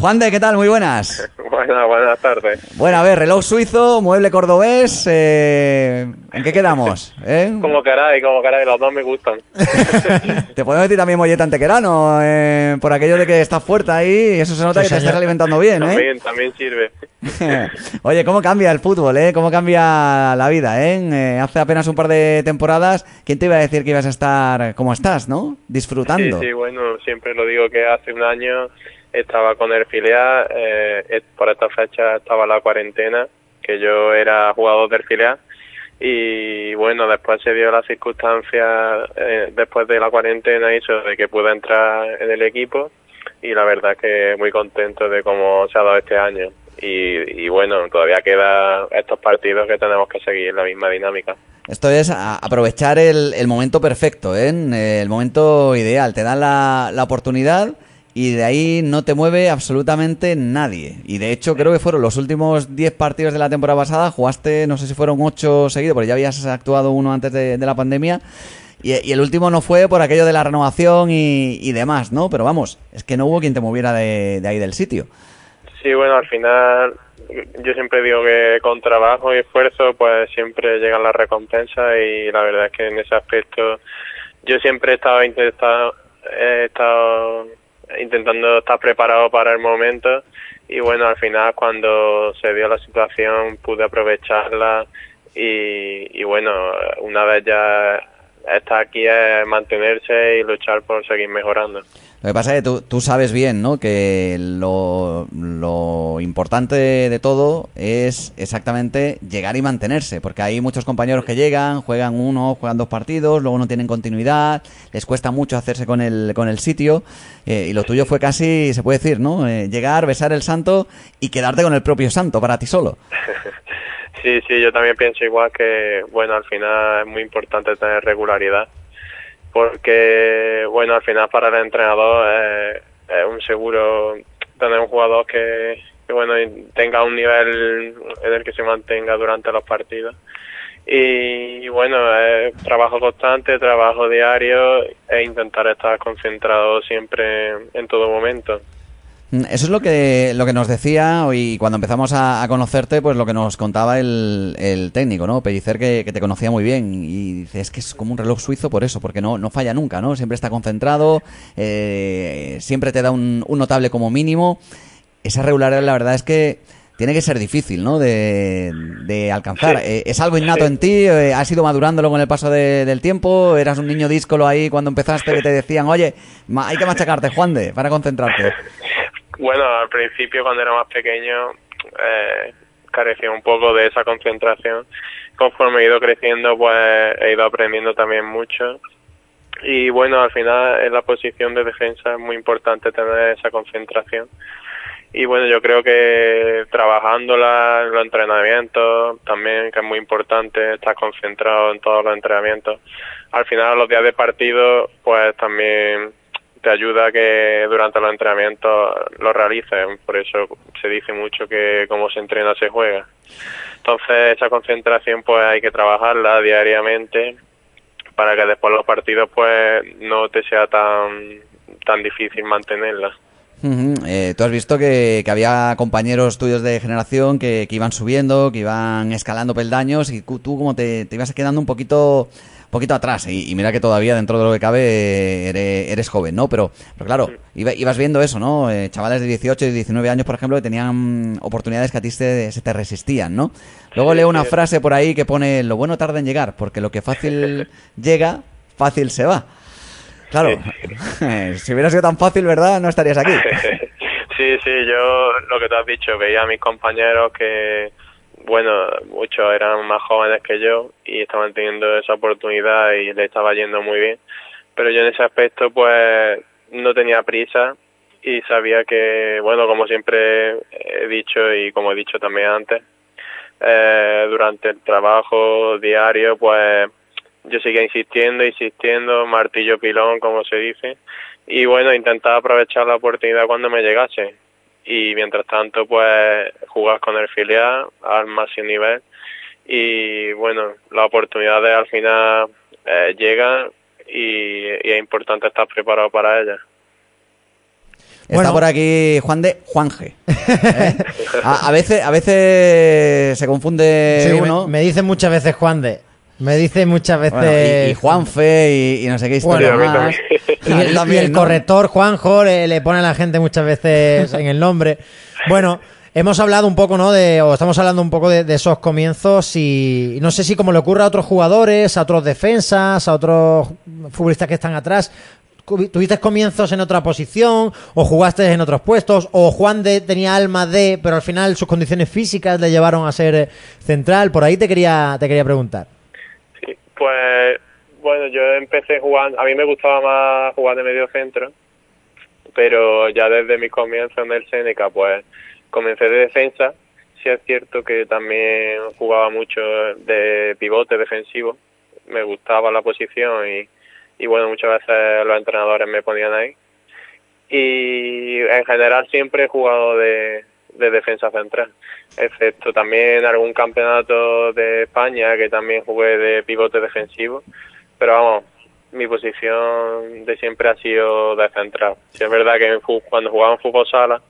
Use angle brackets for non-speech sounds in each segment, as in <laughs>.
Juan de, ¿qué tal? Muy buenas. <laughs> buenas, buenas tardes. Bueno, a ver, reloj suizo, mueble cordobés, eh, ¿en qué quedamos? <laughs> Eh? Como caray, como caray, los dos me gustan. <laughs> Te podemos decir también molleta antequerano, eh, por aquello de que estás fuerte ahí, y eso se nota que te estás alimentando bien, ¿eh? También, también sirve. Oye, ¿cómo cambia el fútbol, eh? ¿Cómo cambia la vida, eh? eh? Hace apenas un par de temporadas, ¿quién te iba a decir que ibas a estar como estás, no? Disfrutando. Sí, sí, bueno, siempre lo digo que hace un año estaba con el filial, eh, por esta fecha estaba la cuarentena, que yo era jugador del filial, y bueno, después se dio la circunstancia, eh, después de la cuarentena, hizo de que pude entrar en el equipo, y la verdad que muy contento de cómo se ha dado este año. Y, y bueno, todavía queda estos partidos que tenemos que seguir la misma dinámica. Esto es aprovechar el, el momento perfecto, ¿eh? el momento ideal. Te dan la, la oportunidad y de ahí no te mueve absolutamente nadie. Y de hecho creo que fueron los últimos 10 partidos de la temporada pasada, jugaste, no sé si fueron 8 seguidos, porque ya habías actuado uno antes de, la pandemia. Y, el último no fue por aquello de la renovación y, demás, ¿no? Pero vamos, es que no hubo quien te moviera de, ahí del sitio. Sí, bueno, al final yo siempre digo que con trabajo y esfuerzo pues siempre llegan las recompensas y la verdad es que en ese aspecto yo siempre he estado he estado intentando estar preparado para el momento y bueno, al final cuando se dio la situación pude aprovecharla y, y bueno, una vez ya está aquí es mantenerse y luchar por seguir mejorando. Lo que pasa es que tú, tú sabes bien, ¿no? Que lo, importante de todo es exactamente llegar y mantenerse, porque hay muchos compañeros que llegan, juegan uno, juegan dos partidos, luego no tienen continuidad, les cuesta mucho hacerse con el, con el sitio, eh, y lo tuyo fue casi, se puede decir, ¿no? Eh, llegar, besar el santo y quedarte con el propio santo para ti solo. <laughs> sí, sí, yo también pienso igual que, bueno, al final es muy importante tener regularidad porque, bueno, al final para el entrenador es, un seguro tener un jugador que, bueno, tenga un nivel en el que se mantenga durante los partidos. Y, bueno, es trabajo constante, trabajo diario e intentar estar concentrado siempre en todo momento. Mm, eso es lo que, lo que nos decía hoy cuando empezamos a, conocerte, pues lo que nos contaba el, el técnico, ¿no? Pellicer que, que, te conocía muy bien y dice, es que es como un reloj suizo por eso, porque no, no falla nunca, ¿no? Siempre está concentrado, eh, siempre te da un, un, notable como mínimo. Esa regularidad la verdad es que tiene que ser difícil, ¿no? De, de alcanzar. Eh, ¿Es algo innato en ti? Eh, ¿Has ido madurándolo con el paso del tiempo? ¿Eras un niño díscolo ahí cuando empezaste que te decían, oye, hay que machacarte, Juan de, para concentrarte? Bueno, al principio cuando era más pequeño eh, carecía un poco de esa concentración. Conforme he ido creciendo, pues he ido aprendiendo también mucho. Y bueno, al final en la posición de defensa es muy importante tener esa concentración. Y bueno, yo creo que trabajándola en los entrenamientos, también que es muy importante estar concentrado en todos los entrenamientos. Al final, los días de partido, pues también te ayuda a que durante los entrenamientos lo realices. Por eso se dice mucho que como se entrena se juega. Entonces esa concentración pues hay que trabajarla diariamente para que después los partidos pues no te sea tan tan difícil mantenerla. Eh, tú has visto que, que, había compañeros tuyos de generación que, que, iban subiendo, que iban escalando peldaños y tú como te, te ibas quedando un poquito poquito atrás. Y, mira que todavía dentro de lo que cabe eres, joven, ¿no? Pero, pero claro, ibas viendo eso, ¿no? Eh, chavales de 18 y 19 años, por ejemplo, que tenían oportunidades que a ti se, te resistían, ¿no? Luego leo una frase por ahí que pone, lo bueno tarda en llegar, porque lo que fácil <laughs> llega, fácil se va. Claro, <laughs> si hubiera sido tan fácil, ¿verdad? No estarías aquí. <laughs> Sí, sí, yo lo que te has dicho, veía a mis compañeros que bueno, muchos eran más jóvenes que yo y estaban teniendo esa oportunidad y le estaba yendo muy bien. Pero yo en ese aspecto pues no tenía prisa y sabía que, bueno, como siempre he dicho y como he dicho también antes, eh, durante el trabajo diario pues yo seguía insistiendo, insistiendo, martillo pilón como se dice, y bueno, intentaba aprovechar la oportunidad cuando me llegase y mientras tanto pues jugar con el filial al máximo nivel y bueno las oportunidades al final eh, llegan y, es importante estar preparado para ellas Está por aquí Juan de Juanje. ¿eh? <laughs> A, veces, a veces se confunde uno. Me, me dicen muchas veces Juan de. Me dice muchas veces. y, Juanfe y, no sé qué historia más. Y el, <laughs> corrector Juanjo le, pone a la gente muchas veces en el nombre. Bueno, hemos hablado un poco, ¿no? De, o estamos hablando un poco de, esos comienzos y no sé si como le ocurre a otros jugadores, a otros defensas, a otros futbolistas que están atrás. ¿Tuviste comienzos en otra posición o jugaste en otros puestos o Juan de tenía alma de, pero al final sus condiciones físicas le llevaron a ser central? Por ahí te quería, te quería preguntar. Pues bueno, yo empecé jugando, a mí me gustaba más jugar de medio centro, pero ya desde mis comienzos en el Seneca, pues comencé de defensa. Sí es cierto que también jugaba mucho de pivote defensivo, me gustaba la posición y, y bueno, muchas veces los entrenadores me ponían ahí. Y en general siempre he jugado de, de defensa central, excepto también algún campeonato de España que también jugué de pivote defensivo, pero vamos, mi posición de siempre ha sido de central. Si es verdad que cuando jugaba en fútbol sala,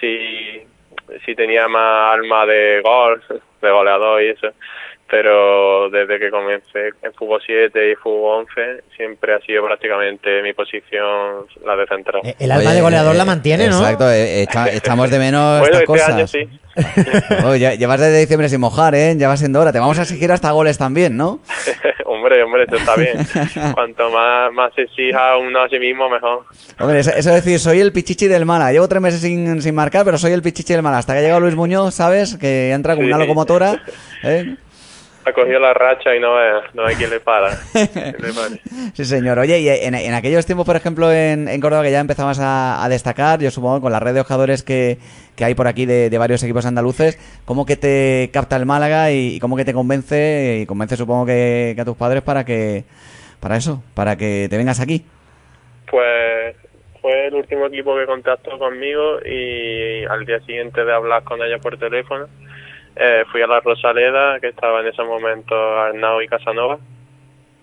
sí, sí tenía más alma de gol, <laughs> de goleador y eso, pero desde que comencé en fútbol 7 y fútbol 11 siempre ha sido prácticamente mi posición la de central. Eh, el alma de goleador la mantiene, ¿no? Exacto, eh, echamos de menos bueno, estas este Año sí. <laughs> llevas desde diciembre sin mojar, ¿eh? Ya va siendo hora. Te vamos a exigir hasta goles también, ¿no? <laughs> hombre, hombre, esto está bien. Cuanto más, más se exija uno a sí mismo, mejor. Hombre, eso, es decir, soy el pichichi del mala. Llevo tres meses sin, sin marcar, pero soy el pichichi del mala. Hasta que ha llegado Luis Muñoz, ¿sabes? Que entra con una locomotora. ¿eh? Ha cogido la racha y no, no hay quien <laughs> le para. sí, señor. Oye, y en, aquellos tiempos, por ejemplo, en, en Córdoba, que ya empezabas a, destacar, yo supongo con la red de jugadores que, que hay por aquí de, varios equipos andaluces, ¿cómo que te capta el Málaga y, cómo que te convence, y convence supongo que, a tus padres para que, para eso, para que te vengas aquí? Pues fue el último equipo que contactó conmigo y al día siguiente de hablar con ellos por teléfono, eh, fui a la Rosaleda, que estaba en ese momento Arnau y Casanova,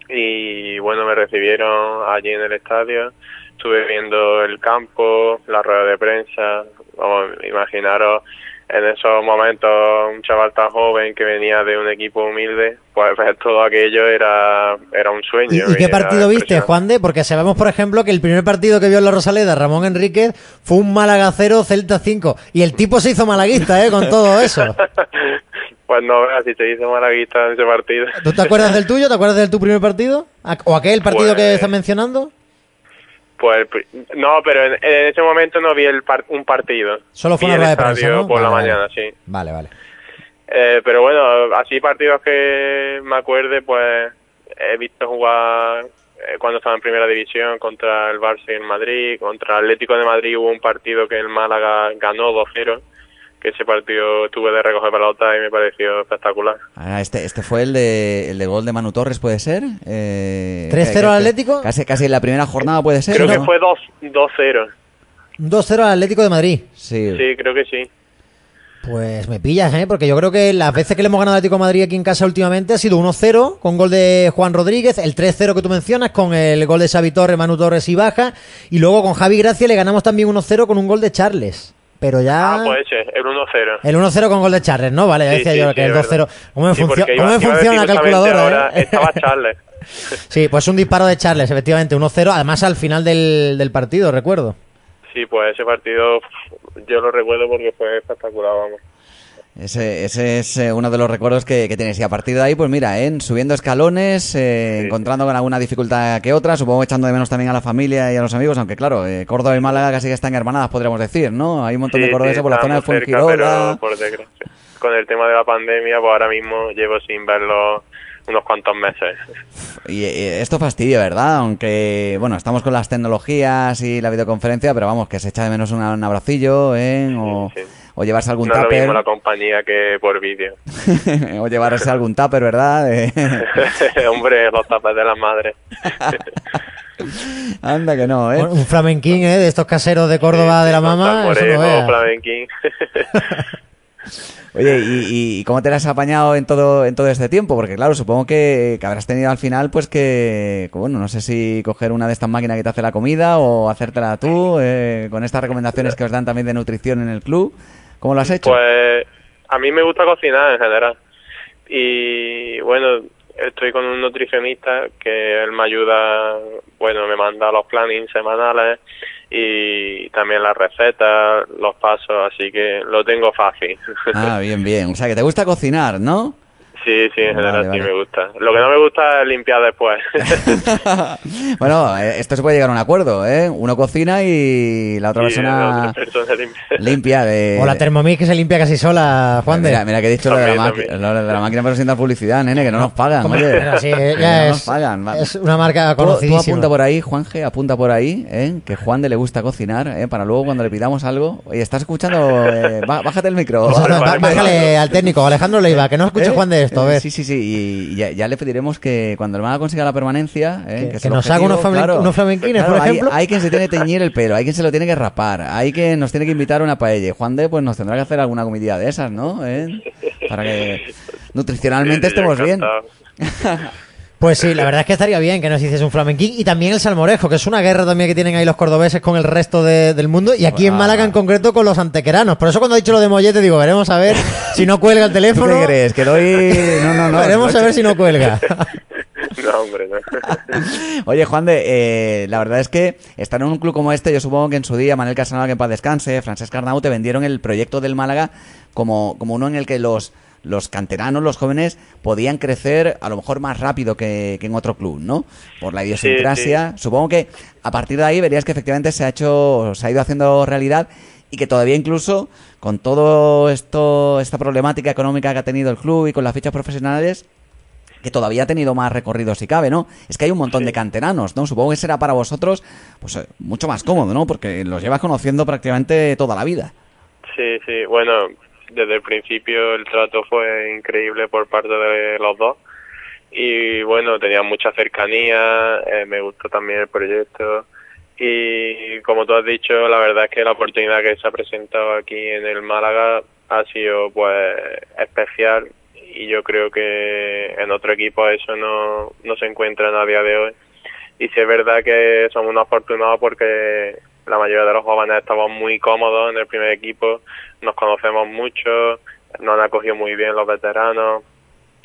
y bueno, me recibieron allí en el estadio, estuve viendo el campo, la rueda de prensa, vamos, imaginaros en esos momentos un chaval tan joven que venía de un equipo humilde, pues, pues todo aquello era, era un sueño. ¿Y, qué partido viste, Juan de? Porque sabemos, por ejemplo, que el primer partido que vio en la Rosaleda, Ramón Enríquez, fue un Málaga 0, Celta 5. Y el tipo se hizo malaguista, ¿eh? Con todo eso. <laughs> pues no veas si te hizo malaguista en ese partido. ¿Tú te acuerdas del tuyo? ¿Te acuerdas de tu primer partido? ¿O aquel partido que pues estás mencionando? Pues no, pero en, ese momento no vi el un partido. Solo fue una de prensa, por la mañana, sí. Vale, vale. Eh, pero bueno, así partidos que me acuerde, pues he visto jugar eh, cuando estaba en primera división contra el Barça y el Madrid, contra el Atlético de Madrid hubo un partido que el Málaga ganó 2-0 ese partido tuve de recoger pelota y me pareció espectacular. Ah, este, este fue el de, el de gol de Manu Torres, ¿puede ser? Eh, ¿3-0 al Atlético? Casi, casi en la primera jornada puede ser. Creo que fue 2-0. 2-0 al Atlético de Madrid. Sí. sí, creo que sí. Pues me pillas, ¿eh? Porque yo creo que las veces que le hemos ganado al Atlético de Madrid aquí en casa últimamente ha sido 1-0 con gol de Juan Rodríguez, el 3-0 que tú mencionas con el gol de Xavi Torres, Manu Torres y Baja, y luego con Javi Gracia le ganamos también 1-0 con un gol de Charles pero ya... Ah, puede ser, el 1-0. El 1-0 con gol de Charles, ¿no? Vale, ya decía yo que el 2-0... ¿Cómo me, funciona la calculadora? Eh? Estaba Charles. <laughs> sí, pues un disparo de Charles, efectivamente, 1-0, además al final del, del partido, recuerdo. Sí, pues ese partido yo lo recuerdo porque fue espectacular, vamos. Ese, ese es eh, uno de los recuerdos que, que, tienes. Y a partir de ahí, pues mira, ¿eh? subiendo escalones, eh, encontrando con alguna dificultad que otra, supongo echando de menos también a la familia y a los amigos, aunque claro, eh, Córdoba y Málaga casi que están hermanadas, podríamos decir, ¿no? Hay un montón de cordobeses por la zona de Fuengirola. Por con el tema de la pandemia, pues ahora mismo llevo sin verlo unos cuantos meses. Y, esto fastidia, ¿verdad? Aunque, bueno, estamos con las tecnologías y la videoconferencia, pero vamos, que se echa de menos un, abracillo, ¿eh? O o llevarse algún no tupper. No la compañía que por vídeo. <laughs> o llevarse algún tupper, ¿verdad? <laughs> Hombre, los tuppers de la madre. <laughs> Anda que no, ¿eh? Un flamenquín, ¿eh? De estos caseros de Córdoba de la mamá. Moreno, eso no flamenquín. Oye, ¿y, cómo te las has apañado en todo, en todo este tiempo? Porque claro, supongo que, habrás tenido al final, pues que, bueno, no sé si coger una de estas máquinas que te hace la comida o hacértela tú, eh, con estas recomendaciones que os dan también de nutrición en el club. ¿Cómo lo has hecho? Pues a mí me gusta cocinar en general. Y bueno, estoy con un nutricionista que él me ayuda, bueno, me manda los plannings semanales y también las recetas, los pasos, así que lo tengo fácil. Ah, bien, bien. O sea, que te gusta cocinar, ¿no? Sí, sí, en general sí me gusta. Lo que no me gusta es limpiar después. <laughs> bueno, eh, esto se puede llegar a un acuerdo, ¿eh? Uno cocina y la otra persona, limpia. <laughs> O la Thermomix que se limpia casi sola, Juan de. Mira, que he dicho lo, de la máquina pero sin dar publicidad, nene, que no nos pagan. Oye, sí, <laughs> ya es, nos pagan. Es una marca conocidísima. Tú, apunta por ahí, Juanje, apunta por ahí, ¿eh? Que Juan de le gusta cocinar, ¿eh? Para luego cuando le pidamos algo. Oye, ¿estás escuchando? Eh, bájate el micro. bájale al técnico, Alejandro Leiva, que no escuche ¿Eh? Juan de esto. Sí, sí, sí. Y ya, le pediremos que cuando el hermano consiga la permanencia. Eh, que, nos haga unos, flamenquines, por ejemplo. Hay, quien se tiene que teñir el pelo, hay quien se lo tiene que rapar, hay quien nos tiene que invitar a una paella. Juan de, pues nos tendrá que hacer alguna comidilla de esas, ¿no? ¿Eh? Para que <laughs> nutricionalmente estemos bien. <laughs> Pues sí, la verdad es que estaría bien que nos hiciese un flamenquín y también el salmorejo, que es una guerra también que tienen ahí los cordobeses con el resto del mundo y aquí en Málaga en concreto con los antequeranos. Por eso cuando he dicho lo de Mollete digo, veremos a ver si no cuelga el <laughs> teléfono. ¿Qué crees? Que doy... No, no, no. Veremos a ver si no cuelga. <laughs> No, hombre, no. <laughs> Oye, Juan de, eh, la verdad es que estar en un club como este, yo supongo que en su día Manuel Casanova, que en paz descanse, Francesc Arnau, te vendieron el proyecto del Málaga como, como uno en el que los los canteranos, los jóvenes, podían crecer a lo mejor más rápido que, en otro club, ¿no? Por la idiosincrasia. Supongo que a partir de ahí verías que efectivamente se ha hecho, se ha ido haciendo realidad y que todavía incluso con todo esto, esta problemática económica que ha tenido el club y con las fichas profesionales, que todavía ha tenido más recorrido si cabe, ¿no? Es que hay un montón de canteranos, ¿no? Supongo que será para vosotros pues eh, mucho más cómodo, ¿no? Porque los llevas conociendo prácticamente toda la vida. Sí, sí, bueno, desde el principio el trato fue increíble por parte de los dos. Y bueno, tenía mucha cercanía, eh, me gustó también el proyecto. Y como tú has dicho, la verdad es que la oportunidad que se ha presentado aquí en el Málaga ha sido pues especial. Y yo creo que en otro equipo eso no, no se encuentra a día de hoy. Y si es verdad que somos unos afortunados porque la mayoría de los jóvenes estamos muy cómodos en el primer equipo, nos conocemos mucho, nos han acogido muy bien los veteranos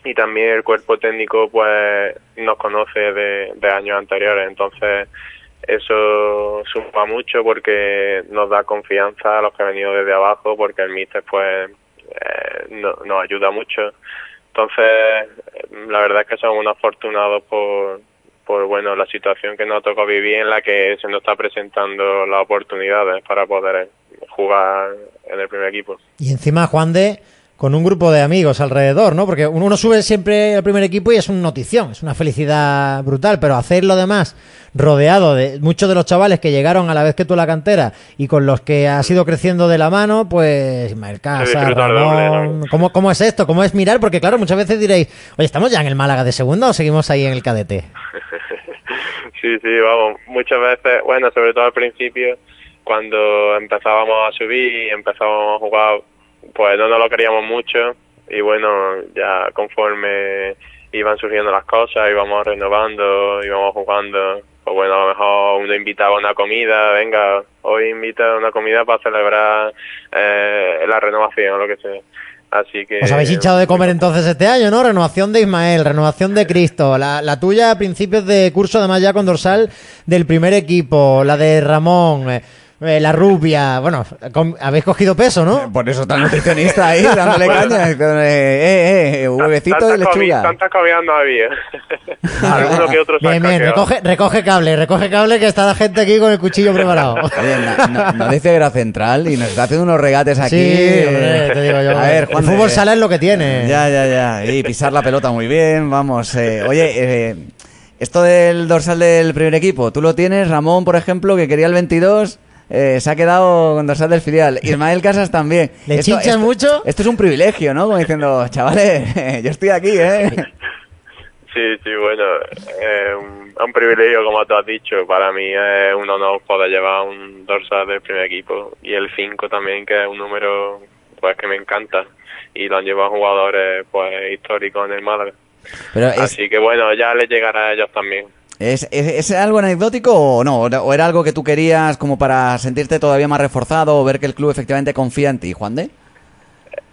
y también el cuerpo técnico pues nos conoce de, años anteriores, entonces eso suma mucho porque nos da confianza a los que han venido desde abajo porque el míster pues eh, nos ayuda mucho. Entonces la verdad es que somos unos afortunados por, por bueno la situación que nos tocó vivir en la que se nos está presentando las oportunidades para poder jugar en el primer equipo. Y encima Juan de con un grupo de amigos alrededor, ¿no? Porque uno sube siempre al primer equipo y es una notición, es una felicidad brutal, pero hacer lo demás rodeado de muchos de los chavales que llegaron a la vez que tú la cantera y con los que has ido creciendo de la mano, pues Ismael Casa, Ramón, ¿cómo, ¿cómo es esto? ¿Cómo es mirar? Porque claro, muchas veces diréis, oye, ¿estamos ya en el Málaga de segunda o seguimos ahí en el cadete? <laughs> Sí, sí, vamos, muchas veces, bueno, sobre todo al principio, cuando empezábamos a subir y empezábamos a jugar pues no nos lo queríamos mucho y bueno, ya conforme iban surgiendo las cosas, íbamos renovando, íbamos jugando, pues bueno, a lo mejor uno invitaba a una comida, venga, hoy invita a una comida para celebrar eh, la renovación o lo que sea. Así que... Os habéis hinchado de comer entonces este año, ¿no? Renovación de Ismael, renovación de Cristo, la, la tuya a principios de curso, además ya con dorsal del primer equipo, la de Ramón... Eh, eh, la rubia, bueno, habéis cogido peso, ¿no? Por eso está el nutricionista ahí <laughs> dándole caña, eh, eh, eh, huevecito de lechuga. Tanta comida no había. <laughs> Alguno que otro Bien, bien, recoge, recoge cable, recoge cable que está la gente aquí con el cuchillo preparado. <laughs> Oye, no, dice era central y nos está haciendo unos regates aquí. Sí, hombre, te digo yo. A ver, Juan, el fútbol sala es lo que tiene. Ya, ya, ya. Y pisar la pelota muy bien, vamos. oye, eh, esto del dorsal del primer equipo, ¿tú lo tienes? Ramón, por ejemplo, que quería el 22 eh, se ha quedado con dorsal del filial. Ismael Casas también. ¿Le esto, mucho? Esto es un privilegio, ¿no? Como diciendo, chavales, <laughs> yo estoy aquí, ¿eh? Sí, sí, bueno, eh, un, un, privilegio, como tú has dicho. Para mí es un honor poder llevar un dorsal del primer equipo y el 5 también, que es un número pues que me encanta y lo han llevado jugadores pues históricos en el Málaga. Pero es, Así que bueno, ya les llegará a ellos también. ¿Es, es, es algo anecdótico o no? ¿O era algo que tú querías como para sentirte todavía más reforzado o ver que el club efectivamente confía en ti, Juan de?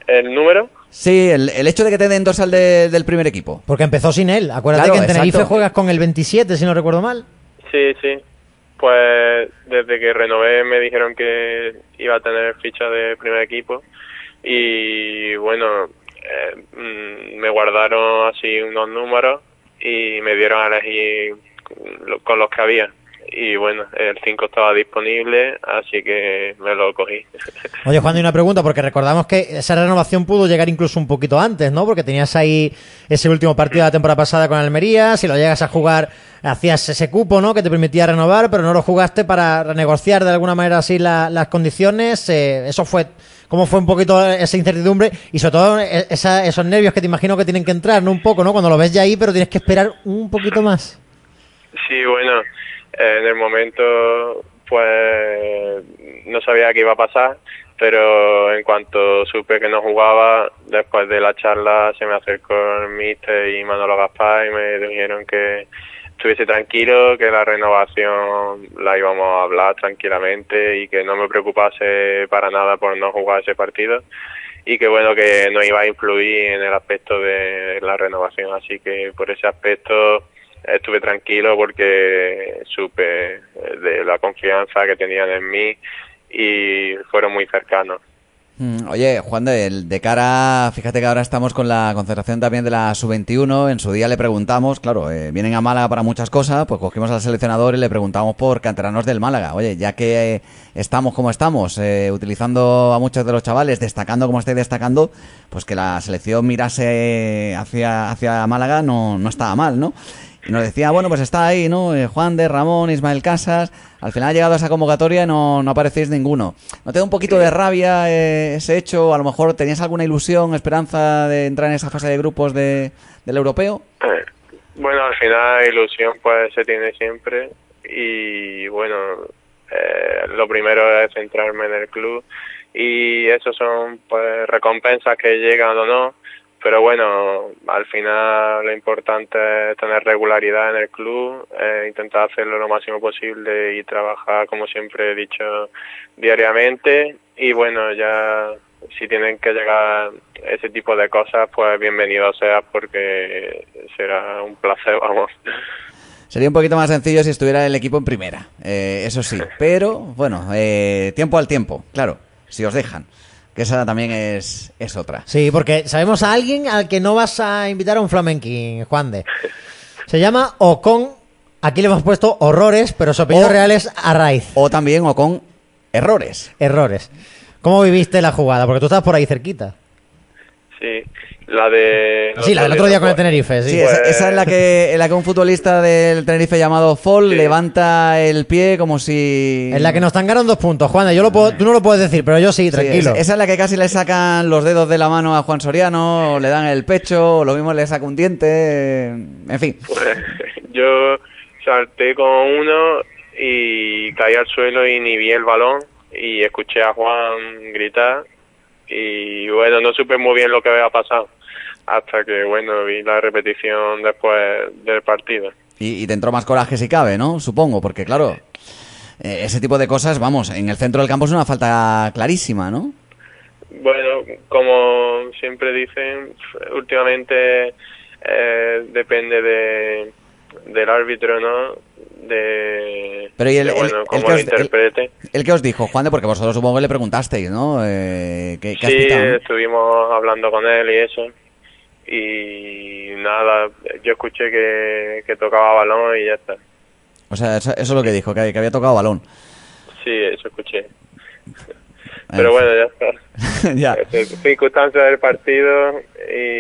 ¿El número? Sí, el, el hecho de que te den dorsal de- del primer equipo. Porque empezó sin él. Acuérdate Claro, que en Tenerife exacto. juegas con el 27, si no recuerdo mal. Sí, sí. Pues desde que renové me dijeron que iba a tener ficha de primer equipo y bueno, eh, mm, me guardaron así unos números y me dieron a elegir con los que había. Y bueno, el 5 estaba disponible, así que me lo cogí. <laughs> Oye, Juan, y una pregunta, porque recordamos que esa renovación pudo llegar incluso un poquito antes, ¿no? Porque tenías ahí ese último partido de la temporada pasada con Almería, si lo llegas a jugar, hacías ese cupo, ¿no? Que te permitía renovar, pero no lo jugaste para renegociar de alguna manera así la- las condiciones. eh, eso fue, ¿cómo fue un poquito esa incertidumbre? Y sobre todo eh, esa- esos nervios que te imagino que tienen que entrar, ¿no? Un poco, ¿no? Cuando lo ves ya ahí, pero tienes que esperar un poquito más. Sí, bueno, en el momento pues no sabía qué iba a pasar, pero en cuanto supe que no jugaba, después de la charla se me acercó el mister y Manolo Gaspar y me dijeron que estuviese tranquilo, que la renovación la íbamos a hablar tranquilamente y que no me preocupase para nada por no jugar ese partido y que bueno que no iba a influir en el aspecto de la renovación. Así que por ese aspecto estuve tranquilo porque supe eh, de la confianza que tenían en mí y fueron muy cercanos Mm, Oye, Juan, de, cara, fíjate que ahora estamos con la concentración también de la sub-21. En su día le preguntamos, claro, eh, vienen a Málaga para muchas cosas, pues cogimos al seleccionador y le preguntamos por canteranos del Málaga. Oye, ya que eh, estamos como estamos, utilizando a muchos de los chavales, destacando como estáis destacando, pues que la selección mirase hacia, hacia Málaga no, no estaba mal, ¿no? Y nos decía, bueno, pues está ahí, ¿no? Eh, Juan de Ramón, Ismael Casas. Al final ha llegado a esa convocatoria y no, no aparecéis ninguno. ¿No te da un poquito de rabia eh, ese hecho? A lo mejor tenías alguna ilusión, esperanza de entrar en esa fase de grupos de, del europeo. Eh, Bueno, al final ilusión pues se tiene siempre y bueno, eh, lo primero es centrarme en el club y eso son pues recompensas que llegan o no, pero bueno, al final lo importante es tener regularidad en el club, eh, intentar hacerlo lo máximo posible y trabajar como siempre he dicho diariamente y bueno, ya si tienen que llegar ese tipo de cosas, pues bienvenido sea porque será un placer, <laughs> vamos. Sería un poquito más sencillo si estuviera el equipo en primera, eh, eso sí. <laughs> Pero, bueno, eh, tiempo al tiempo, claro, si os dejan. Que esa también es, es otra. Sí, porque sabemos a alguien al que no vas a invitar a un flamenquín, Juan de. Se llama Ocon. Aquí le hemos puesto horrores, pero su apellido O- real es Arraiz. O también, o con errores. Errores. ¿Cómo viviste la jugada? Porque tú estás por ahí cerquita. Sí, la de... Sí, la del otro día con el Tenerife, sí. Sí, esa, Pues- esa es la que, en la que un futbolista del Tenerife llamado Fall Sí. levanta el pie como si... En la que nos tangaron dos puntos, Juan. Yo lo puedo, tú no lo puedes decir, pero yo sí, tranquilo. esa, esa es la que casi le sacan los dedos de la mano a Juan Soriano, o le dan el pecho, o lo mismo le saca un diente, en fin. Pues, yo salté con uno y caí al suelo y ni vi el balón y escuché a Juan gritar y bueno, no supe muy bien lo que había pasado hasta que bueno, vi la repetición después del partido. Y, y te entró más coraje si cabe, ¿no? Supongo, porque claro, eh, ese tipo de cosas, vamos, en el centro del campo es una falta clarísima, ¿no? Bueno, como siempre dicen, últimamente eh, depende de del árbitro, ¿no? De, Pero y el, de, el- bueno, el cómo que os, el- interprete. el que os dijo, Juan, de porque vosotros supongo que le preguntasteis, ¿no? Eh, ¿qué, Sí, estuvimos hablando con él y eso. Y nada, yo escuché que, que tocaba balón y ya está. O sea, eso, eso es lo que dijo, que, que había tocado balón. Sí, eso escuché. <laughs> Pero bueno, ya está. <laughs> ya. Circunstancias del partido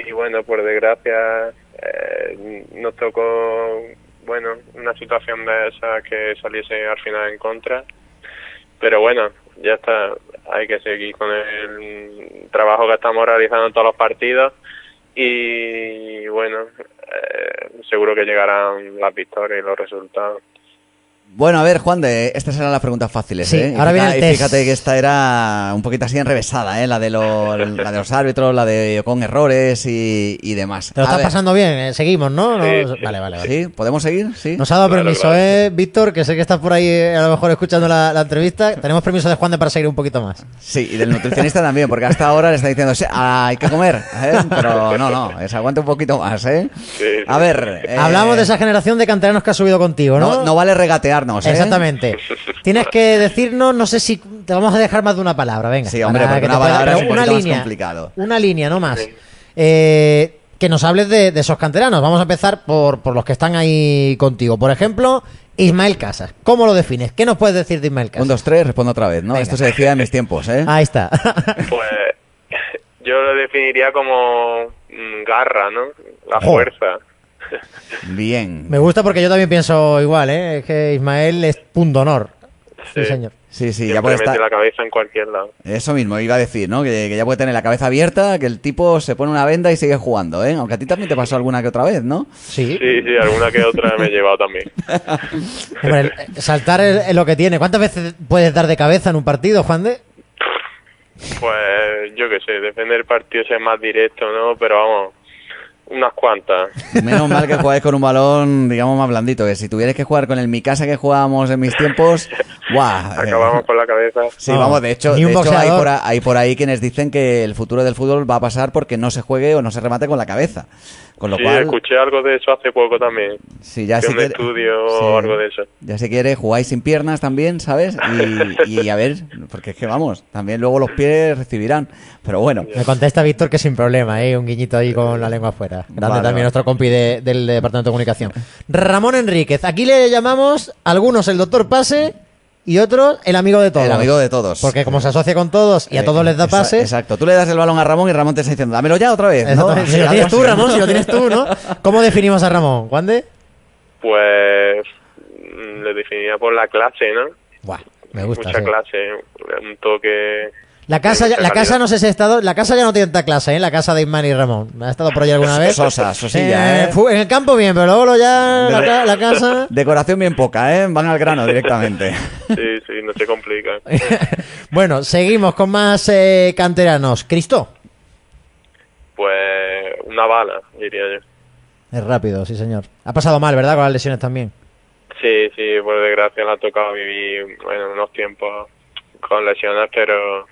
y bueno, por desgracia eh, nos tocó, bueno, una situación de esa que saliese al final en contra. Pero bueno, ya está. Hay que seguir con el trabajo que estamos realizando en todos los partidos y bueno, eh, seguro que llegarán las victorias y los resultados. Bueno, a ver, Juan, de estas eran las preguntas fáciles, Sí, ¿eh? Ahora viene fíjate- el y test. Fíjate que esta era un poquito así enrevesada, ¿eh? La de, los, la de los árbitros, la de con errores y, y demás. Te lo A estás ver, pasando bien, ¿eh? seguimos, ¿no? No- Sí, sí. Vale, vale, vale. ¿Sí? ¿Podemos seguir? Sí. Nos ha dado Claro, permiso, claro. ¿eh, Víctor? Que sé que estás por ahí a lo mejor escuchando la, la entrevista. Tenemos permiso de Juan de para seguir un poquito más. Sí, y del nutricionista también, porque hasta ahora le está diciendo, "Sí, ah, hay que comer, ¿eh? Pero no, no, es aguante un poquito más, ¿eh? Sí, sí. A ver... eh, Hablamos de esa generación de canteranos que ha subido contigo, ¿no? No, no vale ¿eh? Exactamente. <laughs> Tienes que decirnos, no sé si te vamos a dejar más de una palabra, venga. Sí, hombre, porque que una palabra es un una más línea, complicado. Una línea, no más. Eh, que nos hables de, de esos canteranos. Vamos a empezar por, por los que están ahí contigo. Por ejemplo, Ismael Casas. ¿Cómo lo defines? ¿Qué nos puedes decir de Ismael Un, Casas? dos, tres, respondo otra vez, ¿no? Venga. Esto se decía en mis tiempos, ¿eh? Ahí está. <laughs> Pues yo lo definiría como mm, garra, ¿no? La fuerza. Bien. Me gusta porque yo también pienso igual, ¿eh? Es que Ismael es punto honor. Sí, Sí. señor. Sí, sí, ya puede estar... la cabeza en cualquier lado. Eso mismo, iba a decir, ¿no? Que, que ya puede tener la cabeza abierta, que el tipo se pone una venda y sigue jugando, ¿eh? Aunque a ti también te pasó alguna que otra vez, ¿no? Sí. Sí, sí, alguna que otra me he llevado también. <laughs> Hombre, el- saltar es, lo que tiene. ¿Cuántas veces puedes dar de cabeza en un partido, Juan de? Pues yo qué sé, depende del partido si es más directo, ¿no? Pero vamos, unas cuantas. Menos mal que jugáis con un balón, digamos, más blandito, que si tuvierais que jugar con el mi casa que jugábamos en mis tiempos, ¡guau! Eh, Acabamos con la cabeza. Sí, No, vamos, de hecho, ni de un hecho hay, por, hay por ahí quienes dicen que el futuro del fútbol va a pasar porque no se juegue o no se remate con la cabeza. Con lo Sí, cual, escuché algo de eso hace poco también. si ya si quiere- estudio sí. o algo de eso. Ya si quiere, jugáis sin piernas también, ¿sabes? Y, y a ver, porque es que vamos, también luego los pies recibirán. Pero bueno, Me contesta Víctor que sin problema, ¿eh? Un guiñito ahí con la lengua afuera. Grande Vale, también vale. nuestro compi de- del Departamento de Comunicación. Ramón Enríquez. Aquí le llamamos algunos el doctor Pase y otros el amigo de todos. el amigo de todos. Porque como se asocia con todos y a Eh, todos les da pase. Exacto, tú le das el balón a Ramón y Ramón te está diciendo, dámelo ya otra vez. ¿no? Si lo tienes tú. Ramón, si lo tienes tú, ¿no? ¿Cómo definimos a Ramón? ¿Juan de? Pues mm, le definiría por la clase, ¿no? Buah, me gusta. Mucha sí. clase, un toque... La casa, ya- mucha la casa no sé si ha estado, la casa ya no tiene tanta clase, ¿eh? La casa de Ismael y Ramón. ¿Ha estado por ahí alguna vez? Sosa, sosilla, ¿eh? fu- En el campo bien, pero luego lo ya la, ca- la casa. <laughs> Decoración bien poca, ¿eh? Van al grano directamente. <laughs> Sí, sí, no se complica. <laughs> bueno, seguimos con más eh, canteranos. Cristo. Pues una bala, diría yo. Es rápido, sí, señor. Ha pasado mal, ¿verdad? Con las lesiones también. Sí, sí, por desgracia le ha tocado vivir bueno, unos tiempos con lesiones, pero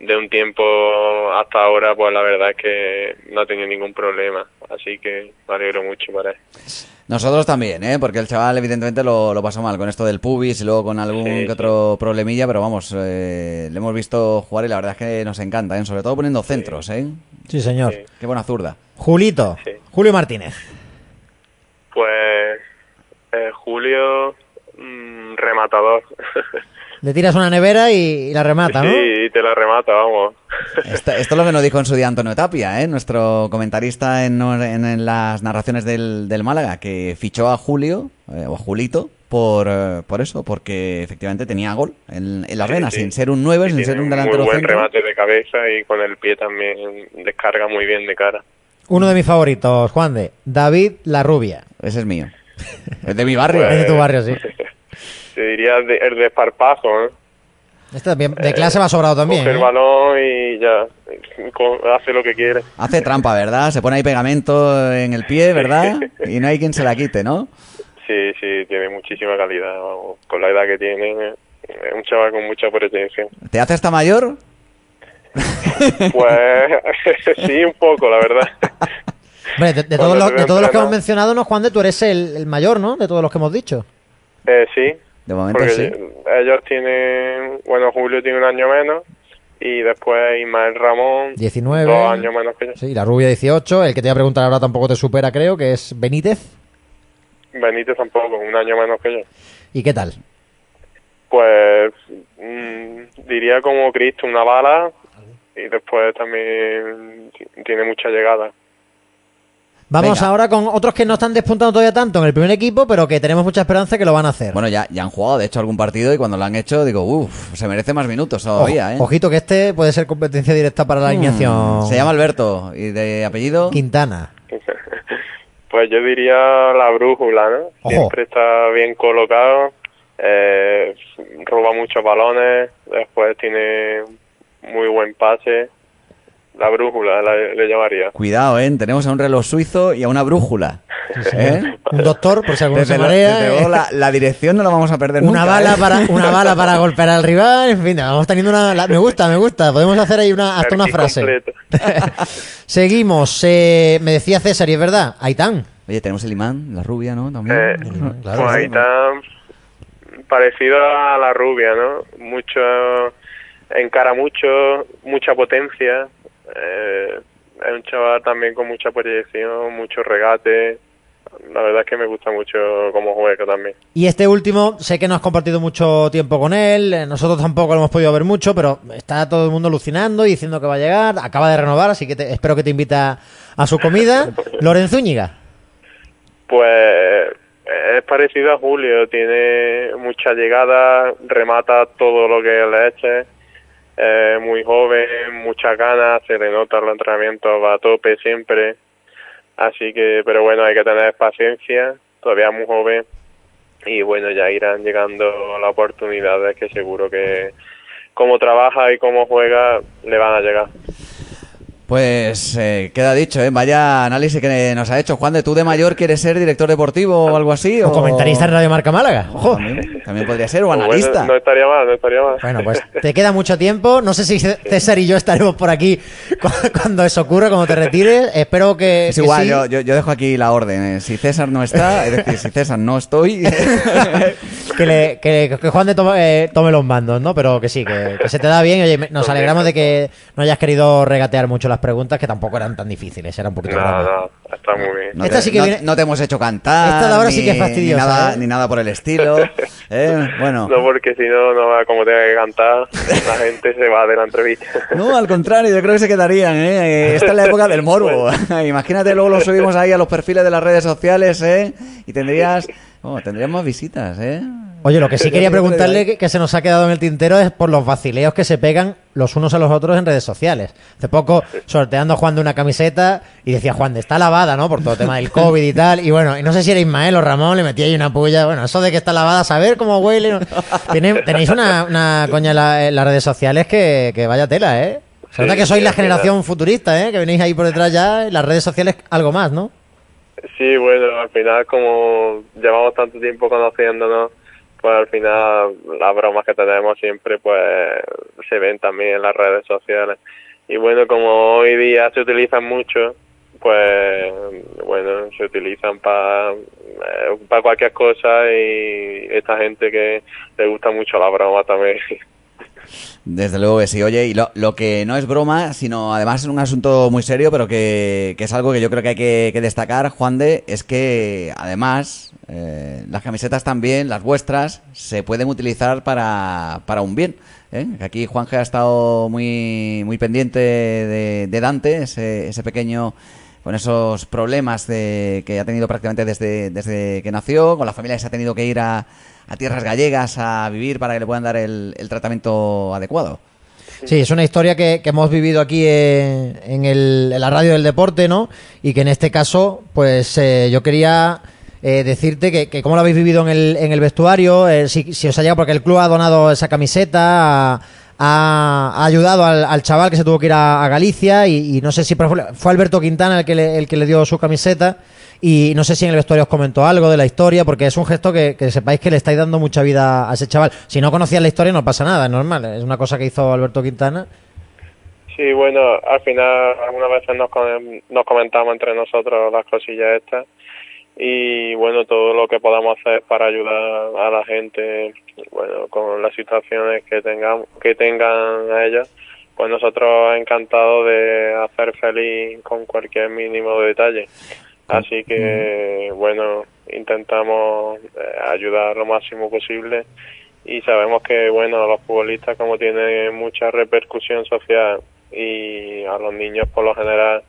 de un tiempo hasta ahora, pues la verdad es que no ha tenido ningún problema. Así que me alegro mucho para él. Nosotros también, ¿eh? Porque el chaval evidentemente lo, lo pasó mal con esto del pubis y luego con algún Sí, que otro problemilla, pero vamos, eh, le hemos visto jugar y la verdad es que nos encanta, ¿eh? Sobre todo poniendo centros, ¿eh? Sí, señor. Sí. Qué buena zurda. Julito. Sí. Julio Martínez. Pues eh, Julio, mm, rematador. <laughs> Le tiras una nevera y, y la remata, ¿no? Sí, te la remata, vamos. Esto, esto es lo que nos dijo en su día Antonio Tapia, ¿eh? Nuestro comentarista en, en- en las narraciones del, del Málaga, que fichó a Julio, eh, o a Julito, por, eh, por eso, porque efectivamente tenía gol en, en las Sí, venas, sí. sin ser un 9, Y sin ser un delantero Muy buen centro. remate de cabeza y con el pie también descarga muy bien de cara. Uno de mis favoritos, Juan de. David La Rubia. Ese es mío. Es de mi barrio. Pues- Es de tu barrio, sí. <laughs> Se diría de- el desparpajo, ¿no? Este también, de clase va sobrado también. Coge el ¿eh? balón y ya, hace lo que quiere. Hace trampa, ¿verdad? Se pone ahí pegamento en el pie, ¿verdad? <laughs> Y no hay quien se la quite, ¿no? Sí, sí, tiene muchísima calidad, vamos, con la edad que tiene, eh, es un chaval con mucha presencia. ¿Te hace hasta mayor? Pues <laughs> sí, un poco, la verdad. Hombre, de, todos los, te de todos los que hemos mencionado, ¿no, Juan de? Tú eres el, el mayor, ¿no? De todos los que hemos dicho. Eh, sí, De momento porque sí. ellos tienen, bueno, Julio tiene un año menos y después Ismael Ramón, 19. dos años menos que yo. Sí, la rubia 18. El que te voy a preguntar ahora tampoco te supera, creo, que es Benítez. Benítez tampoco, un año menos que yo. ¿Y qué tal? Pues mm, diría como Cristo, una bala y después también tiene mucha llegada. Vamos Venga. ahora con otros que no están despuntando todavía tanto en el primer equipo, pero que tenemos mucha esperanza que lo van a hacer. Bueno, ya, ya han jugado, de hecho, algún partido y cuando lo han hecho, digo, uff, se merece más minutos todavía, Ojo- ¿eh? Ojito que este puede ser competencia directa para la alineación. Se llama Alberto y de apellido. Quintana. <laughs> Pues yo diría la brújula, ¿no? Ojo. Siempre está bien colocado eh, roba muchos balones, después tiene muy buen pase. La brújula le llamaría. Cuidado, ¿eh? Tenemos a un reloj suizo y a una brújula. ¿eh? Un doctor, por si alguno Desde se lo- marea. desde ¿eh? la, la dirección no la vamos a perder Una nunca. bala ¿eh? para <laughs> una bala para golpear al rival, en fin, vamos teniendo una la- me gusta, me gusta, podemos hacer ahí una hasta una frase. <laughs> Seguimos, eh, me decía César y es verdad, Aitán. Oye, tenemos el imán, la rubia, ¿no? También. Eh, claro, pues está parecido a la rubia, ¿no? Mucho, encara mucho, mucha potencia. Eh, es un chaval también con mucha proyección, mucho regate. La verdad es que me gusta mucho cómo juega también. Y este último, sé que no has compartido mucho tiempo con él, eh, nosotros tampoco lo hemos podido ver mucho, pero está todo el mundo alucinando y diciendo que va a llegar, acaba de renovar, así que te- espero que te invita a su comida. <laughs> Lorenzo Úñiga. Pues es parecido a Julio, tiene mucha llegada, remata todo lo que le eche, eh, muy joven, muchas ganas, se le nota los entrenamientos, va a tope siempre, así que, pero bueno, hay que tener paciencia, todavía muy joven y bueno, ya irán llegando las oportunidades que seguro que como trabaja y como juega le van a llegar. Pues eh, queda dicho, ¿eh? Vaya análisis que nos ha hecho. Juan, de tú de mayor quieres ser director deportivo o algo así? O comentarista en Radio Marca Málaga. Ojo. También, también podría ser, o Pues analista. bueno, no estaría mal, no estaría mal. Bueno, pues te queda mucho tiempo. No sé si César y yo estaremos por aquí cu- cuando eso ocurra, cuando te retires. Espero que. Es que igual, sí. yo, yo, yo dejo aquí la orden. eh. Si César no está, es decir, si César no estoy, <laughs> que, le- que- que Juan de tome, eh, tome los mandos, ¿no? Pero que sí, que, que se te da bien. Oye, nos alegramos de que no hayas querido regatear mucho las preguntas, que tampoco eran tan difíciles, era un poquito no, está muy bien. no, Esta te, sí que no- viene- no te hemos hecho cantar. Esta de ahora sí ni- que es fastidiosa, Ni nada, ¿eh? ni nada por el estilo. <laughs> ¿eh? Bueno. No, porque si no, no va como tenga que cantar, la gente se va de la entrevista. <laughs> No, al contrario, yo creo que se quedarían, ¿eh? <laughs> Esta es la época del morbo. Imagínate, luego lo subimos ahí a los perfiles de las redes sociales, ¿eh? Y tendrías, oh, tendrías más visitas, ¿eh? Oye, lo que sí quería preguntarle que, que se nos ha quedado en el tintero es por los vacileos que se pegan los unos a los otros en redes sociales. Hace poco, <laughs> sorteando a Juan de una camiseta y decía Juan de está lavada, ¿no? Por todo el tema del COVID y tal. Y bueno, y no sé si era Ismael o Ramón, le metí ahí una puya. Bueno, eso de que está lavada, saber cómo huele. <laughs> tenéis una, una coña en, la- en las redes sociales que, que vaya tela, ¿eh? Se nota que sois la generación futurista, ¿eh? Que venís ahí por detrás ya, y las redes sociales algo más, ¿no? Sí, bueno, al final como llevamos tanto tiempo conociéndonos, pues al final las bromas que tenemos siempre pues se ven también en las redes sociales. Y bueno, como hoy día se utilizan mucho, pues bueno, se utilizan para para cualquier cosa y esta gente que le gusta mucho la broma también. <laughs> Desde luego que sí. Oye, y lo, lo que no es broma, sino además es un asunto muy serio, pero que, que es algo que yo creo que hay que, destacar, Juan de, es que además eh, las camisetas también, las vuestras, se pueden utilizar para, para un bien. ¿eh? Aquí Juanje ha estado muy, muy pendiente de, de Dante, ese, ese pequeño con esos problemas de, que ha tenido prácticamente desde, desde que nació, con la familia que se ha tenido que ir a, a tierras gallegas a vivir para que le puedan dar el, el tratamiento adecuado. Sí, es una historia que, hemos vivido aquí eh, en, el- en la radio del deporte, ¿no? Y que en este caso, pues eh, yo quería eh, decirte que, que cómo lo habéis vivido en el, en el vestuario, eh, si, si os ha llegado, porque el club ha donado esa camiseta, ha, ayudado al, al chaval que se tuvo que ir a, Galicia y, no sé si fue Alberto Quintana el que, el que le dio su camiseta. Y no sé si en el vestuario os comentó algo de la historia, porque es un gesto que, sepáis que le estáis dando mucha vida a ese chaval. Si no conocías la historia, no pasa nada, es normal. Es una cosa que hizo Alberto Quintana. Sí, bueno, al final algunas veces nos, nos comentamos entre nosotros las cosillas estas y bueno, todo lo que podamos hacer para ayudar a la gente, bueno, con las situaciones que tengan, que tengan a ellos, pues nosotros encantados de hacer feliz con cualquier mínimo detalle. Así que, bueno, intentamos eh, ayudar lo máximo posible y sabemos que, bueno, los futbolistas como tienen mucha repercusión social y a los niños por lo general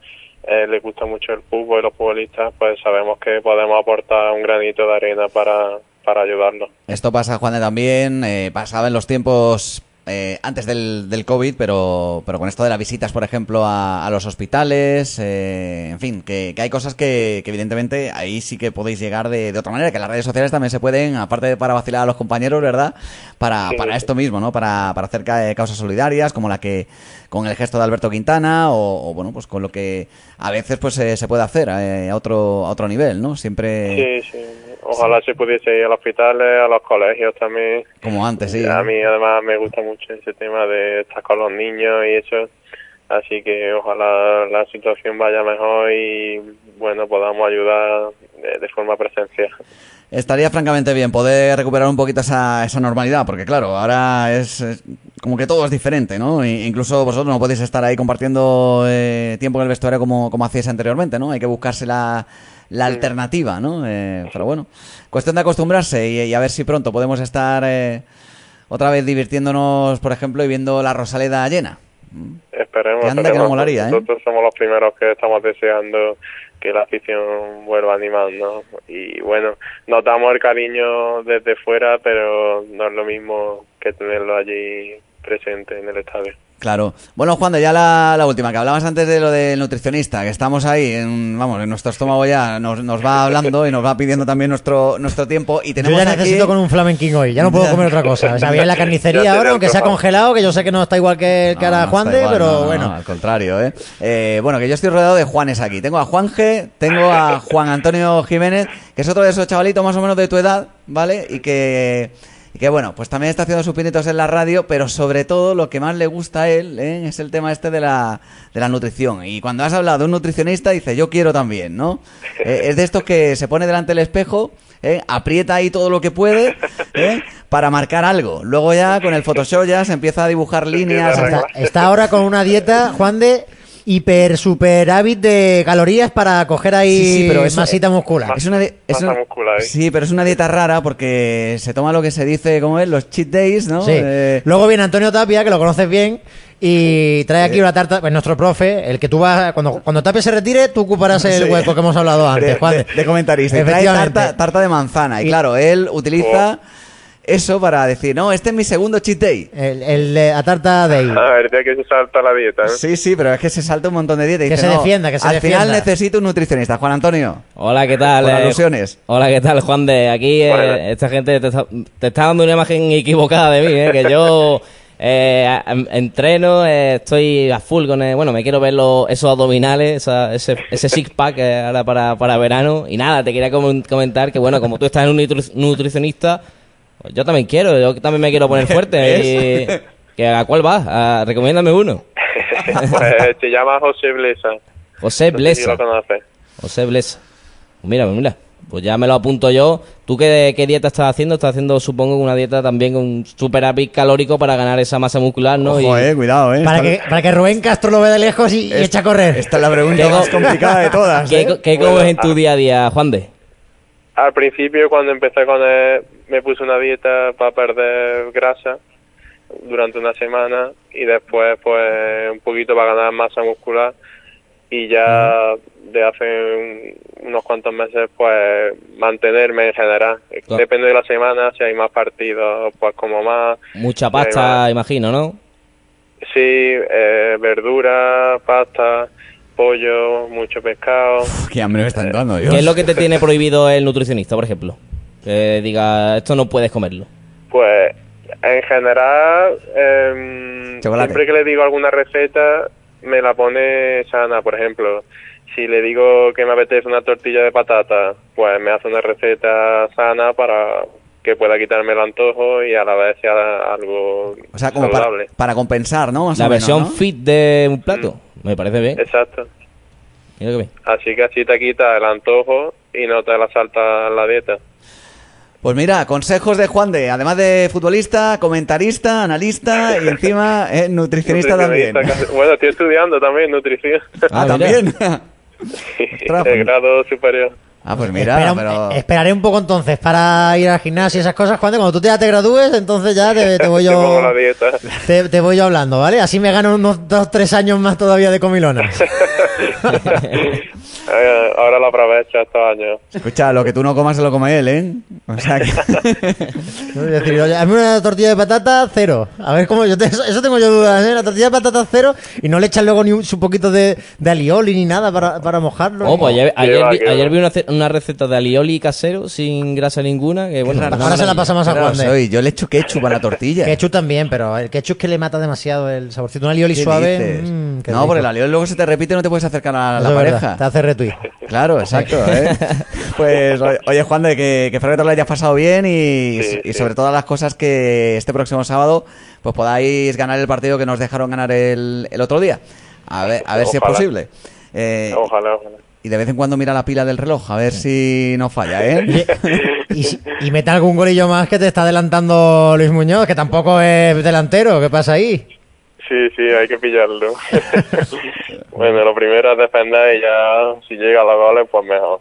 eh, les gusta mucho el fútbol y los futbolistas, pues sabemos que podemos aportar un granito de arena para, para ayudarlos. Esto pasa, Juan también, eh, pasaba en los tiempos eh, antes del, del COVID, pero, pero con esto de las visitas, por ejemplo, a, a los hospitales, eh, en fin, que, que hay cosas que, que evidentemente ahí sí que podéis llegar de, de otra manera, que las redes sociales también se pueden, aparte de para vacilar a los compañeros, ¿verdad? Para, Sí, para sí. esto mismo, ¿no? Para, para hacer ca- causas solidarias, como la que con el gesto de Alberto Quintana, o, o, bueno, pues con lo que a veces pues eh, se puede hacer eh, a otro a otro nivel, ¿no? Siempre Sí, sí. Ojalá se pudiese ir a los hospitales, a los colegios también. como antes, sí. A ¿eh? mí además me gusta mucho ese tema de estar con los niños y eso. Así que ojalá la situación vaya mejor y bueno, podamos ayudar de, de forma presencial. Estaría francamente bien poder recuperar un poquito esa, esa normalidad, porque claro, ahora es, es como que todo es diferente, ¿no? E- incluso vosotros no podéis estar ahí compartiendo eh, tiempo en el vestuario como, como hacíais anteriormente, ¿no? Hay que buscarse la, la alternativa, ¿no? Eh, pero bueno, cuestión de acostumbrarse y, y a ver si pronto podemos estar eh, otra vez divirtiéndonos, por ejemplo, y viendo la Rosaleda llena. Esperemos. Que anda que esperemos. no molaría, ¿eh? Nosotros somos los primeros que estamos deseando que la afición vuelva a animarnos. Y bueno, notamos el cariño desde fuera, pero no es lo mismo que tenerlo allí presente en el estadio. Claro. Bueno, Juan, de ya la, la última, que hablabas antes de lo del nutricionista, que estamos ahí, en, vamos, en nuestro estómago ya nos, nos va hablando y nos va pidiendo también nuestro nuestro tiempo y Yo tenemos ya aquí... necesito con un flamenquín hoy, ya no puedo Ya. comer otra cosa. O sea, voy a la Ya carnicería ahora, aunque sea antojado. congelado, que yo sé que no está igual que el No, no Juan de, igual, pero no, no, bueno. no, al contrario, ¿eh? Eh, Bueno, que yo estoy rodeado de Juanes aquí. Tengo a Juan G, tengo a Juan Antonio Jiménez, que es otro de esos chavalitos más o menos de tu edad, ¿vale? Y que, y que bueno, pues también está haciendo sus pinitos en la radio, pero sobre todo lo que más le gusta a él ¿eh? es el tema este de la, de la nutrición. Y cuando has hablado de un nutricionista, dice, yo quiero también, ¿no? <laughs> Eh, es de estos que se pone delante del espejo, ¿eh? aprieta ahí todo lo que puede ¿eh? para marcar algo. Luego ya con el Photoshop ya se empieza a dibujar líneas. Está, está ahora con una dieta, Juan de hiper super hábit de calorías para coger ahí Sí, sí, pero eso- masita muscular. Es una, di- es Masa una- muscular, ¿eh? sí, pero es una dieta rara porque se toma lo que se dice, como es? Los cheat days, ¿no? Sí. Eh, Luego viene Antonio Tapia, que lo conoces bien, y trae aquí una tarta, pues nuestro profe, el que tú vas, cuando, cuando Tapia se retire, tú ocuparás el Sí. hueco que hemos hablado antes, de, Juan. de- de comentarista. Trae tarta, tarta de manzana. Y, Y- claro, él utiliza eso para decir, no, este es mi segundo cheat day. El, el de la tarta de ahí. A ver, ya que se salta la dieta. ¿eh? Sí, sí, pero es que se salta un montón de dietas. y Que dice, se "No, defienda, que se Al defienda". final necesito un nutricionista. Juan Antonio. Hola, ¿qué tal? Por Eh, alusiones. Hola, ¿qué tal, Juan de? Aquí eh, Bueno. esta gente te está, te está dando una imagen equivocada de mí, ¿eh? que yo <laughs> eh, a- entreno, eh, estoy a full con... el- bueno, me quiero ver los, esos abdominales, esa- ese, ese six-pack eh, ahora para, para verano. Y nada, te quería comen- comentar que, bueno, como tú estás en un nutri- nutricionista, yo también quiero, yo también me quiero poner fuerte. y, <laughs> que, ¿A cuál vas? Ah, recomiéndame uno. Pues <laughs> se llama José Blesa. José No sé si Blesa. lo. José Blesa. Mira, mira. Pues ya me lo apunto yo. ¿Tú qué, qué dieta estás haciendo? Estás haciendo, supongo, una dieta también con un super hábit calórico para ganar esa masa muscular, ¿no? Ojo, Y- eh, cuidado, eh. Para que, para que Rubén Castro lo vea de lejos y, y es- eche a correr. Esta es la pregunta ¿Qué más co- complicada de todas. <laughs> ¿Qué, ¿eh? qué Bueno, comes en tu ah. día a día, Juan de? Al principio, cuando empecé con él, me puse una dieta para perder grasa durante una semana y después, pues, un poquito para ganar masa muscular. Y ya de hace un- unos cuantos meses, pues, mantenerme en general. Claro. Depende de la semana, si hay más partidos, pues, como más. Mucha pasta, va. imagino, ¿no? Sí, eh, verdura, pasta, pollo, mucho pescado. Uf, qué hambre me está entrando, Dios. ¿Qué es lo que te tiene prohibido el nutricionista, por ejemplo? Que diga, esto no puedes comerlo. Pues en general, em, Chocolate. siempre que le digo alguna receta, me la pone sana. Por ejemplo, si le digo que me apetece una tortilla de patata, pues me hace una receta sana para que pueda quitarme el antojo y a la vez sea algo O sea, como para, saludable. para compensar, ¿no? Más La o menos, versión ¿no? fit de un plato. Me parece bien. Exacto. Mira que bien. Así que así te quita el antojo y no te la salta la dieta. Pues mira, consejos de Juan de, además de futbolista, comentarista, analista y <laughs> encima eh, nutricionista también. Bueno, estoy estudiando también nutrición. Ah, Ah, también. <laughs> el pues- grado superior. Ah, pues mira, Espera un- pero... eh, esperaré un poco entonces para ir al gimnasio y esas cosas, Juan. de Cuando tú ya te gradúes, entonces ya te, te voy <laughs> Te pongo yo la dieta. te, te voy yo hablando, ¿vale? Así me gano unos dos, tres años más todavía de comilona. <laughs> Eh, Ahora lo aprovecho estos años. Escucha, lo que tú no comas se lo come él, ¿eh? O sea que... <laughs> Es decir, oye, hazme una tortilla de patata cero. A ver cómo yo te- eso, eso tengo yo dudas, ¿eh? La tortilla de patata cero y no le echas luego ni un, su poquito de, de alioli ni nada para, para mojarlo. Oh, pues ayer, vi, que va. ayer vi una, ce- una receta de alioli casero sin grasa ninguna. Que bueno, raro. una Ahora se la pasamos a Juan de. soy, yo le echo ketchup a la tortilla. <laughs> Ketchup también, pero el ketchup que le mata demasiado el saborcito. Un alioli ¿Qué suave. dices? mm, qué no, rico. porque el alioli luego se te repite y no te puedes acercar a Eso la es verdad, pareja. Te hace retweet. Claro, exacto. ¿eh? <laughs> Pues oye, oye, Juan, de que, que espero que te lo hayas pasado bien y, Sí, y sí. sobre todas las cosas que este próximo sábado pues podáis ganar el partido que nos dejaron ganar el, el otro día. A ver, a ver si es Ojalá. posible. Eh, Ojalá, ojalá. Y de vez en cuando mira la pila del reloj, a ver si no falla, ¿eh? Y, mete algún golillo más que te está adelantando Luis Muñoz, que tampoco es delantero. ¿Qué pasa ahí? Sí, sí, hay que pillarlo. <laughs> bueno, lo primero es defender y ya si llega a los goles, pues mejor.